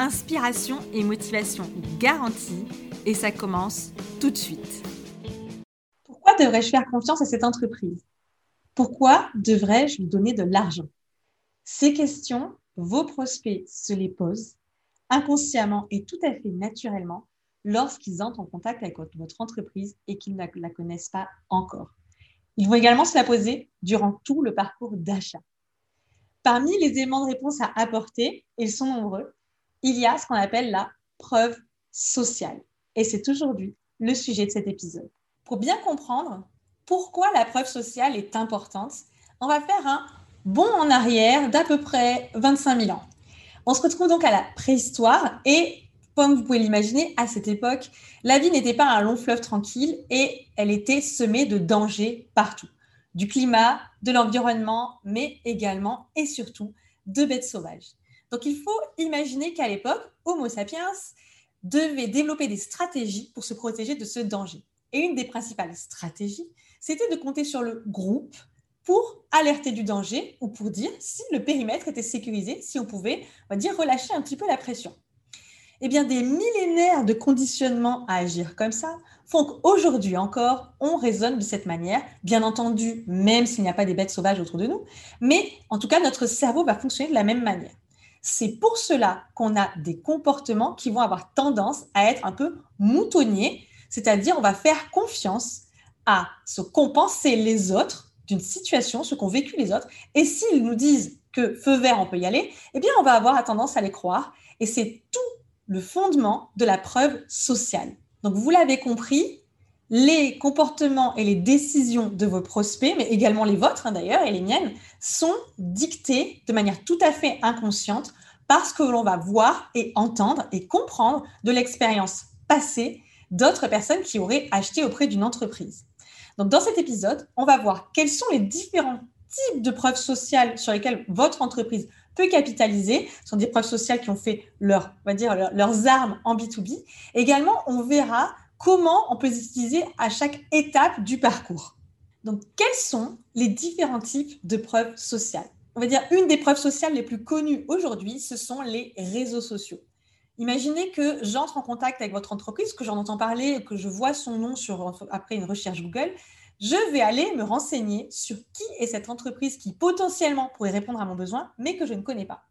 Inspiration et motivation garantie et ça commence tout de suite. Pourquoi devrais-je faire confiance à cette entreprise? Pourquoi devrais-je lui donner de l'argent? Ces questions, vos prospects se les posent inconsciemment et tout à fait naturellement lorsqu'ils entrent en contact avec votre entreprise et qu'ils ne la connaissent pas encore. Ils vont également se la poser durant tout le parcours d'achat. Parmi les éléments de réponse à apporter, ils sont nombreux, il y a ce qu'on appelle la preuve sociale. Et c'est aujourd'hui le sujet de cet épisode. Pour bien comprendre pourquoi la preuve sociale est importante, on va faire un bond en arrière d'à peu près 25 000 ans. On se retrouve donc à la préhistoire et comme vous pouvez l'imaginer, à cette époque, la vie n'était pas un long fleuve tranquille et elle était semée de dangers partout. Du climat, de l'environnement, mais également et surtout de bêtes sauvages. Donc il faut imaginer qu'à l'époque, Homo sapiens devait développer des stratégies pour se protéger de ce danger. Et une des principales stratégies, c'était de compter sur le groupe pour alerter du danger ou pour dire si le périmètre était sécurisé, si on pouvait, on va dire, relâcher un petit peu la pression eh bien, des millénaires de conditionnement à agir comme ça font qu'aujourd'hui encore, on raisonne de cette manière. Bien entendu, même s'il n'y a pas des bêtes sauvages autour de nous, mais en tout cas, notre cerveau va fonctionner de la même manière. C'est pour cela qu'on a des comportements qui vont avoir tendance à être un peu moutonniers, c'est-à-dire on va faire confiance à se compenser les autres d'une situation, ce qu'ont vécu les autres, et s'ils nous disent que feu vert, on peut y aller, eh bien, on va avoir tendance à les croire. Et c'est tout le fondement de la preuve sociale. Donc, vous l'avez compris, les comportements et les décisions de vos prospects, mais également les vôtres hein, d'ailleurs et les miennes, sont dictés de manière tout à fait inconsciente parce que l'on va voir et entendre et comprendre de l'expérience passée d'autres personnes qui auraient acheté auprès d'une entreprise. Donc, dans cet épisode, on va voir quels sont les différents types de preuves sociales sur lesquelles votre entreprise peut capitaliser. Ce sont des preuves sociales qui ont fait leur, on va dire, leurs armes en B2B. Également, on verra comment on peut les utiliser à chaque étape du parcours. Donc, quels sont les différents types de preuves sociales? On va dire une des preuves sociales les plus connues aujourd'hui, ce sont les réseaux sociaux. Imaginez que j'entre en contact avec votre entreprise, que j'en entends parler, que je vois son nom après une recherche Google je vais aller me renseigner sur qui est cette entreprise qui potentiellement pourrait répondre à mon besoin, mais que je ne connais pas,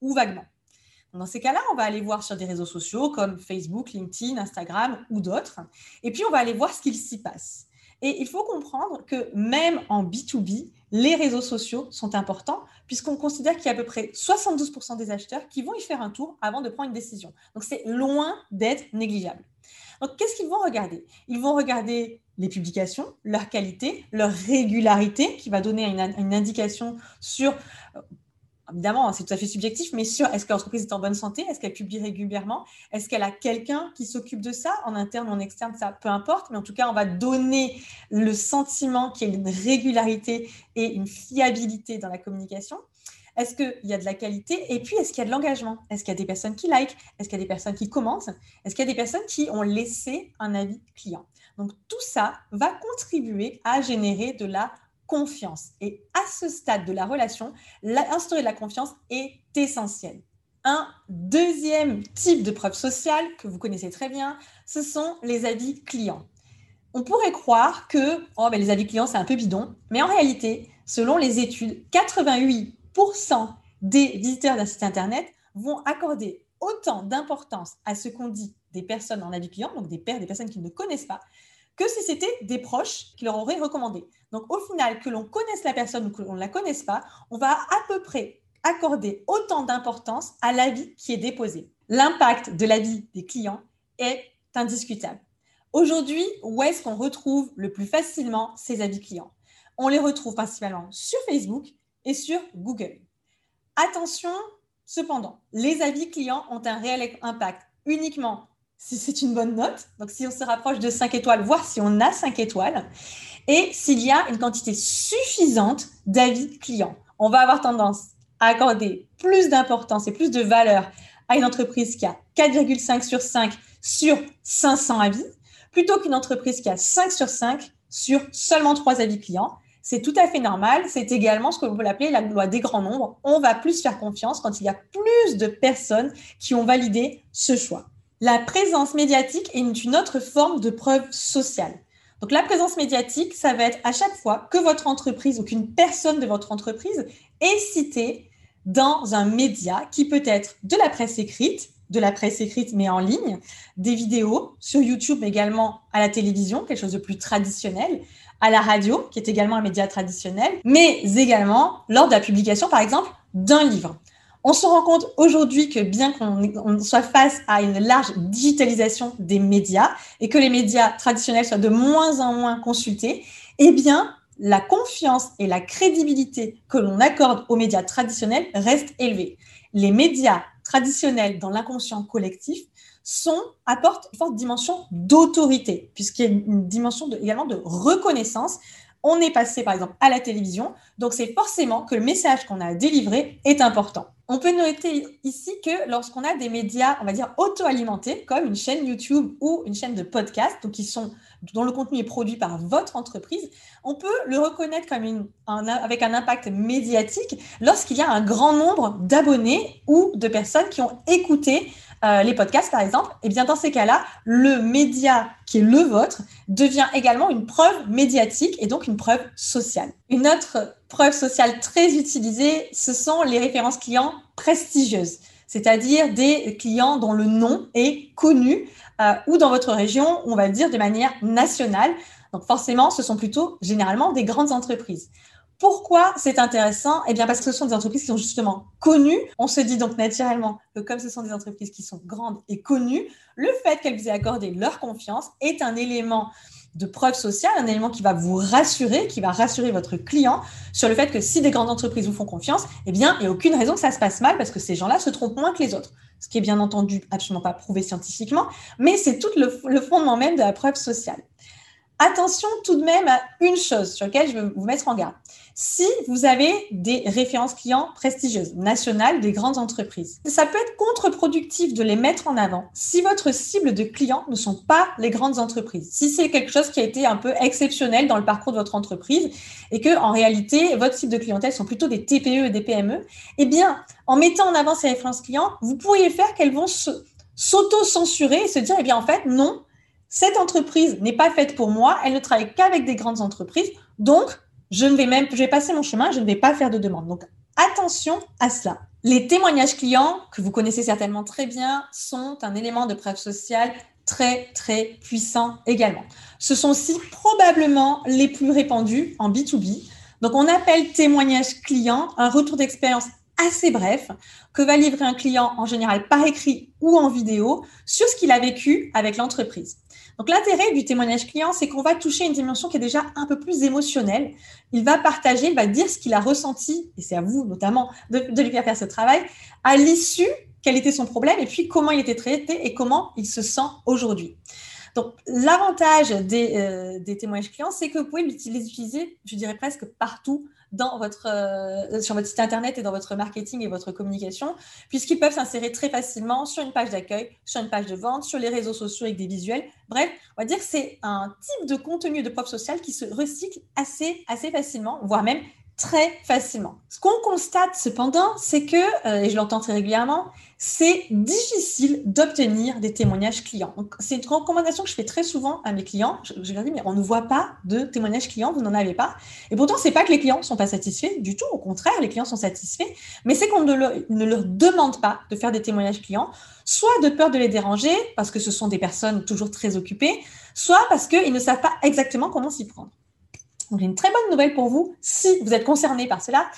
ou vaguement. Dans ces cas-là, on va aller voir sur des réseaux sociaux comme Facebook, LinkedIn, Instagram ou d'autres, et puis on va aller voir ce qu'il s'y passe. Et il faut comprendre que même en B2B, les réseaux sociaux sont importants puisqu'on considère qu'il y a à peu près 72% des acheteurs qui vont y faire un tour avant de prendre une décision. Donc c'est loin d'être négligeable. Donc qu'est-ce qu'ils vont regarder? Ils vont regarder les publications, leur qualité, leur régularité, qui va donner une, indication sur, euh, évidemment, c'est tout à fait subjectif, mais sur est-ce que l'entreprise est en bonne santé, est-ce qu'elle publie régulièrement, est-ce qu'elle a quelqu'un qui s'occupe de ça, en interne ou en externe, ça peu importe, mais en tout cas, on va donner le sentiment qu'il y a une régularité et une fiabilité dans la communication. Est-ce qu'il y a de la qualité? Et puis, est-ce qu'il y a de l'engagement? Est-ce qu'il y a des personnes qui like Est-ce qu'il y a des personnes qui commentent? Est-ce qu'il y a des personnes qui ont laissé un avis client? Donc, tout ça va contribuer à générer de la confiance. Et à ce stade de la relation, instaurer de la confiance est essentiel. Un deuxième type de preuve sociale que vous connaissez très bien, ce sont les avis clients. On pourrait croire que oh, ben, les avis clients, c'est un peu bidon, mais en réalité, selon les études, 88 des visiteurs d'un site Internet vont accorder autant d'importance à ce qu'on dit des personnes en avis client, donc des pères, des personnes qu'ils ne connaissent pas, que si c'était des proches qui leur auraient recommandé. Donc au final, que l'on connaisse la personne ou que l'on ne la connaisse pas, on va à peu près accorder autant d'importance à l'avis qui est déposé. L'impact de l'avis des clients est indiscutable. Aujourd'hui, où est-ce qu'on retrouve le plus facilement ces avis clients? On les retrouve principalement sur Facebook, et sur Google. Attention, cependant, les avis clients ont un réel impact uniquement c'est une bonne note, donc si on se rapproche de 5 étoiles, voir si on a 5 étoiles, et s'il y a une quantité suffisante d'avis clients. On va avoir tendance à accorder plus d'importance et plus de valeur à une entreprise qui a 4,5 sur 5 sur 500 avis, plutôt qu'une entreprise qui a 5 sur 5 sur seulement 3 avis clients. C'est tout à fait normal. C'est également ce que vous pouvez l'appeler la loi des grands nombres. On va plus faire confiance quand il y a plus de personnes qui ont validé ce choix. La présence médiatique est une autre forme de preuve sociale. Donc la présence médiatique, ça va être à chaque fois que votre entreprise ou qu'une personne de votre entreprise est citée dans un média qui peut être de la presse écrite, de la presse écrite mais en ligne, des vidéos sur YouTube mais également à la télévision, quelque chose de plus traditionnel, à la radio, qui est également un média traditionnel, mais également lors de la publication par exemple d'un livre. On se rend compte aujourd'hui que bien qu'on soit face à une large digitalisation des médias et que les médias traditionnels soient de moins en moins consultés, eh bien, la confiance et la crédibilité que l'on accorde aux médias traditionnels restent élevées. Les médias traditionnels dans l'inconscient collectif sont, apportent une forte dimension d'autorité, puisqu'il y a une dimension également de reconnaissance on est passé par exemple à la télévision, donc c'est forcément que le message qu'on a délivré est important. On peut noter ici que lorsqu'on a des médias, on va dire auto-alimentés, comme une chaîne YouTube ou une chaîne de podcast, dont le contenu est produit par votre entreprise, on peut le reconnaître comme avec un impact médiatique lorsqu'il y a un grand nombre d'abonnés ou de personnes qui ont écouté euh, les podcasts par exemple, et eh bien dans ces cas-là, le média qui est le vôtre devient également une preuve médiatique et donc une preuve sociale. Une autre preuve sociale très utilisée, ce sont les références clients prestigieuses, c'est-à-dire des clients dont le nom est connu euh, ou dans votre région, on va le dire de manière nationale. Donc forcément, ce sont plutôt généralement des grandes entreprises. Pourquoi c'est intéressant? Eh bien, parce que ce sont des entreprises qui sont justement connues. On se dit donc naturellement que comme ce sont des entreprises qui sont grandes et connues, le fait qu'elles vous aient accordé leur confiance est un élément de preuve sociale, un élément qui va vous rassurer, qui va rassurer votre client sur le fait que si des grandes entreprises vous font confiance, eh bien, il n'y a aucune raison que ça se passe mal parce que ces gens-là se trompent moins que les autres. Ce qui est bien entendu absolument pas prouvé scientifiquement, mais c'est tout le, le fondement même de la preuve sociale. Attention tout de même à une chose sur laquelle je veux vous mettre en garde. Si vous avez des références clients prestigieuses, nationales, des grandes entreprises, ça peut être contre-productif de les mettre en avant si votre cible de clients ne sont pas les grandes entreprises. Si c'est quelque chose qui a été un peu exceptionnel dans le parcours de votre entreprise et que en réalité votre cible de clientèle sont plutôt des TPE et des PME, eh bien, en mettant en avant ces références clients, vous pourriez faire qu'elles vont s'auto-censurer et se dire, eh bien, en fait, non, cette entreprise n'est pas faite pour moi, elle ne travaille qu'avec des grandes entreprises, donc je ne vais même, je vais passer mon chemin, je ne vais pas faire de demande. Donc attention à cela. Les témoignages clients, que vous connaissez certainement très bien, sont un élément de preuve sociale très très puissant également. Ce sont aussi probablement les plus répandus en B2B. Donc on appelle témoignage client un retour d'expérience assez bref que va livrer un client en général par écrit ou en vidéo sur ce qu'il a vécu avec l'entreprise. Donc l'intérêt du témoignage client, c'est qu'on va toucher une dimension qui est déjà un peu plus émotionnelle. Il va partager, il va dire ce qu'il a ressenti, et c'est à vous notamment de, lui faire faire ce travail, à l'issue, quel était son problème, et puis comment il était traité et comment il se sent aujourd'hui. Donc, l'avantage des, euh, des, témoignages clients, c'est que vous pouvez les utiliser, je dirais presque partout dans votre, euh, sur votre site internet et dans votre marketing et votre communication, puisqu'ils peuvent s'insérer très facilement sur une page d'accueil, sur une page de vente, sur les réseaux sociaux avec des visuels. Bref, on va dire que c'est un type de contenu de preuve sociale qui se recycle assez, assez facilement, voire même très facilement. Ce qu'on constate cependant, c'est que, euh, et je l'entends très régulièrement, c'est difficile d'obtenir des témoignages clients. C'est une recommandation que je fais très souvent à mes clients. Je, leur dis, mais on ne voit pas de témoignages clients, vous n'en avez pas. Et pourtant, c'est pas que les clients sont pas satisfaits du tout. Au contraire, les clients sont satisfaits, mais c'est qu'on ne, ne leur demande pas de faire des témoignages clients, soit de peur de les déranger, parce que ce sont des personnes toujours très occupées, soit parce qu'ils ne savent pas exactement comment s'y prendre. Donc, j'ai une très bonne nouvelle pour vous si vous êtes concerné par cela.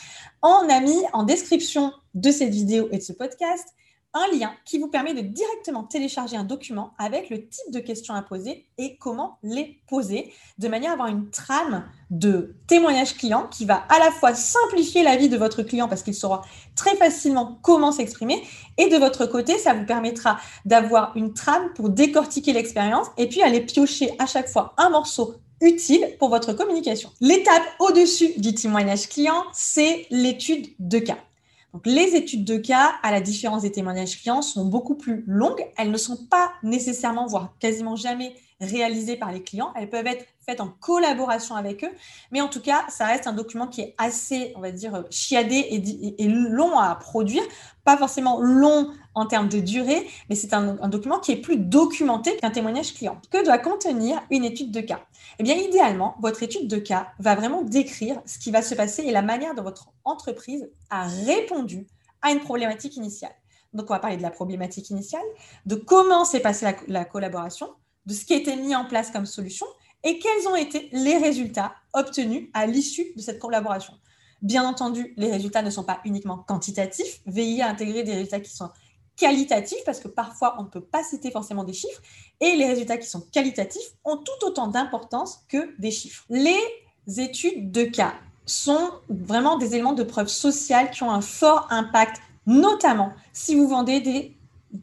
On a mis en description de cette vidéo et de ce podcast un lien qui vous permet de directement télécharger un document avec le type de questions à poser et comment les poser, de manière à avoir une trame de témoignage client qui va à la fois simplifier la vie de votre client parce qu'il saura très facilement comment s'exprimer, et de votre côté, ça vous permettra d'avoir une trame pour décortiquer l'expérience et puis aller piocher à chaque fois un morceau utile pour votre communication. L'étape au-dessus du témoignage client, c'est l'étude de cas. Les études de cas, à la différence des témoignages clients, sont beaucoup plus longues. Elles ne sont pas nécessairement, voire quasiment jamais réalisées par les clients. Elles peuvent être faites en collaboration avec eux. Mais en tout cas, ça reste un document qui est assez, on va dire, chiadé et, long à produire. Pas forcément long en termes de durée, mais c'est un, un document qui est plus documenté qu'un témoignage client. Que doit contenir une étude de cas? Eh bien, idéalement, votre étude de cas va vraiment décrire ce qui va se passer et la manière dont votre entreprise a répondu à une problématique initiale. Donc, on va parler de la problématique initiale, de comment s'est passée la, collaboration, de ce qui a été mis en place comme solution et quels ont été les résultats obtenus à l'issue de cette collaboration. Bien entendu, les résultats ne sont pas uniquement quantitatifs. Veillez à intégrer des résultats qui sont qualitatifs parce que parfois on ne peut pas citer forcément des chiffres et les résultats qui sont qualitatifs ont tout autant d'importance que des chiffres. Les études de cas sont vraiment des éléments de preuve sociale qui ont un fort impact, notamment si vous vendez des,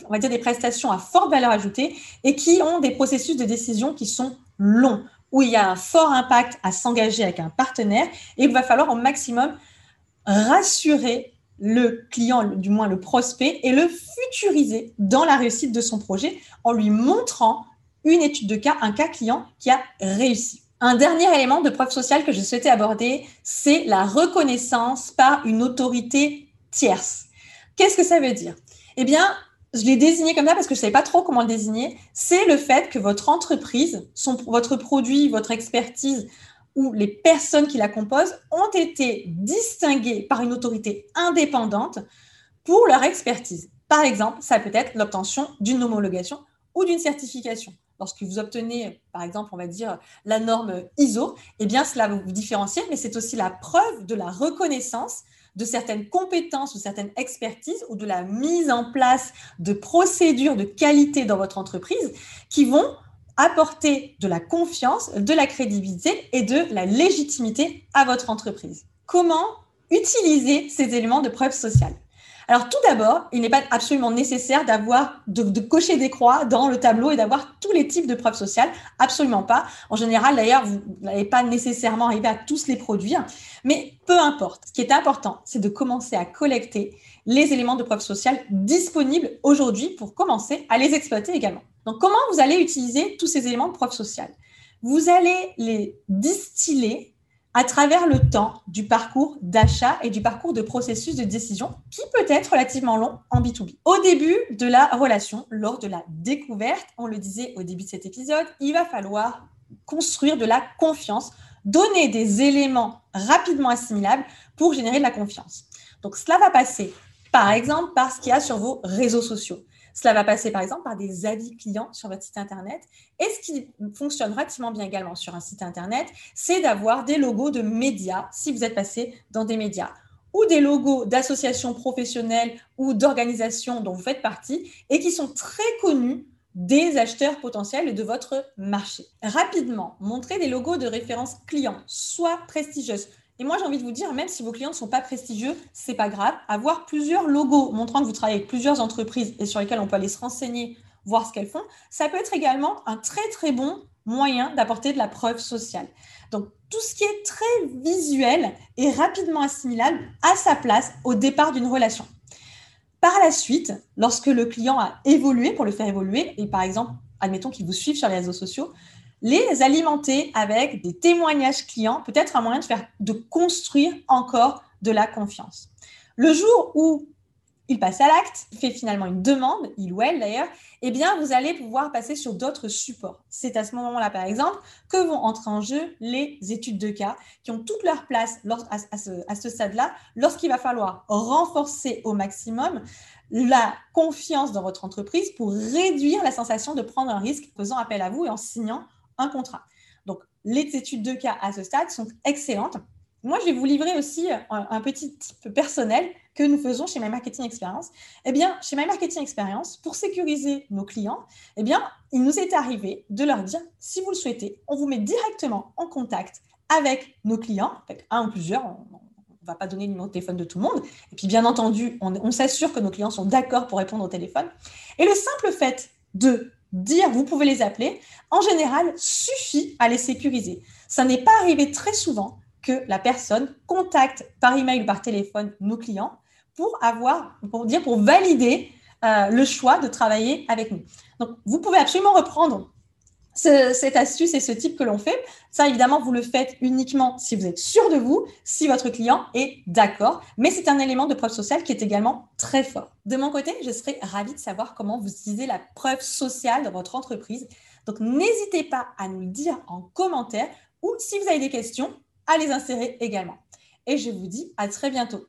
on va dire des prestations à forte valeur ajoutée et qui ont des processus de décision qui sont longs, où il y a un fort impact à s'engager avec un partenaire et il va falloir au maximum rassurer le client, du moins le prospect, et le futuriser dans la réussite de son projet en lui montrant une étude de cas, un cas client qui a réussi. Un dernier élément de preuve sociale que je souhaitais aborder, c'est la reconnaissance par une autorité tierce. Qu'est-ce que ça veut dire? Eh bien, je l'ai désigné comme ça parce que je ne savais pas trop comment le désigner. C'est le fait que votre entreprise, votre produit, votre expertise ou les personnes qui la composent ont été distinguées par une autorité indépendante pour leur expertise. Par exemple, ça peut être l'obtention d'une homologation ou d'une certification lorsque vous obtenez, par exemple, on va dire la norme ISO, eh bien, cela vous différencier, mais c'est aussi la preuve de la reconnaissance de certaines compétences ou certaines expertises ou de la mise en place de procédures de qualité dans votre entreprise qui vont apporter de la confiance, de la crédibilité et de la légitimité à votre entreprise. Comment utiliser ces éléments de preuve sociale? Alors tout d'abord, il n'est pas absolument nécessaire d'avoir de, cocher des croix dans le tableau et d'avoir tous les types de preuves sociales. Absolument pas. En général, d'ailleurs, vous n'allez pas nécessairement arriver à tous les produire. Mais peu importe. Ce qui est important, c'est de commencer à collecter les éléments de preuve sociale disponibles aujourd'hui pour commencer à les exploiter également. Donc comment vous allez utiliser tous ces éléments de preuve sociale Vous allez les distiller à travers le temps du parcours d'achat et du parcours de processus de décision qui peut être relativement long en B2B. Au début de la relation, lors de la découverte, on le disait au début de cet épisode, il va falloir construire de la confiance, donner des éléments rapidement assimilables pour générer de la confiance. Donc cela va passer par exemple par ce qu'il y a sur vos réseaux sociaux. Cela va passer par exemple par des avis clients sur votre site Internet. Et ce qui fonctionne relativement bien également sur un site Internet, c'est d'avoir des logos de médias, si vous êtes passé dans des médias, ou des logos d'associations professionnelles ou d'organisations dont vous faites partie et qui sont très connus des acheteurs potentiels de votre marché. Rapidement, montrez des logos de référence clients, soit prestigieuses, et moi, j'ai envie de vous dire, même si vos clients ne sont pas prestigieux, c'est pas grave. Avoir plusieurs logos montrant que vous travaillez avec plusieurs entreprises et sur lesquelles on peut aller se renseigner, voir ce qu'elles font, ça peut être également un très très bon moyen d'apporter de la preuve sociale. Donc, tout ce qui est très visuel et rapidement assimilable à sa place au départ d'une relation. Par la suite, lorsque le client a évolué pour le faire évoluer, et par exemple, admettons qu'il vous suive sur les réseaux sociaux, les alimenter avec des témoignages clients peut être un moyen de faire, de construire encore de la confiance. Le jour où il passe à l'acte, fait finalement une demande, il ou elle d'ailleurs, eh bien, vous allez pouvoir passer sur d'autres supports. C'est à ce moment-là, par exemple, que vont entrer en jeu les études de cas qui ont toute leur place à, ce, stade-là, lorsqu'il va falloir renforcer au maximum la confiance dans votre entreprise pour réduire la sensation de prendre un risque faisant appel à vous et en signant un contrat. Donc, les études de cas à ce stade sont excellentes, moi, je vais vous livrer aussi un, petit type personnel que nous faisons chez My Marketing Experience. Eh bien, chez My Marketing Experience, pour sécuriser nos clients, eh bien, il nous est arrivé de leur dire, si vous le souhaitez, on vous met directement en contact avec nos clients, avec un ou plusieurs, on ne va pas donner le numéro de téléphone de tout le monde. Et puis, bien entendu, on s'assure que nos clients sont d'accord pour répondre au téléphone. Et le simple fait de dire vous pouvez les appeler, en général, suffit à les sécuriser. Ça n'est pas arrivé très souvent que la personne contacte par email ou par téléphone nos clients pour avoir, pour dire, pour valider euh, le choix de travailler avec nous. Donc, vous pouvez absolument reprendre cette astuce et ce type que l'on fait. Ça, évidemment, vous le faites uniquement si vous êtes sûr de vous, si votre client est d'accord. Mais c'est un élément de preuve sociale qui est également très fort. De mon côté, je serais ravie de savoir comment vous utilisez la preuve sociale dans votre entreprise. Donc, n'hésitez pas à nous le dire en commentaire ou si vous avez des questions, à les insérer également. Et je vous dis à très bientôt.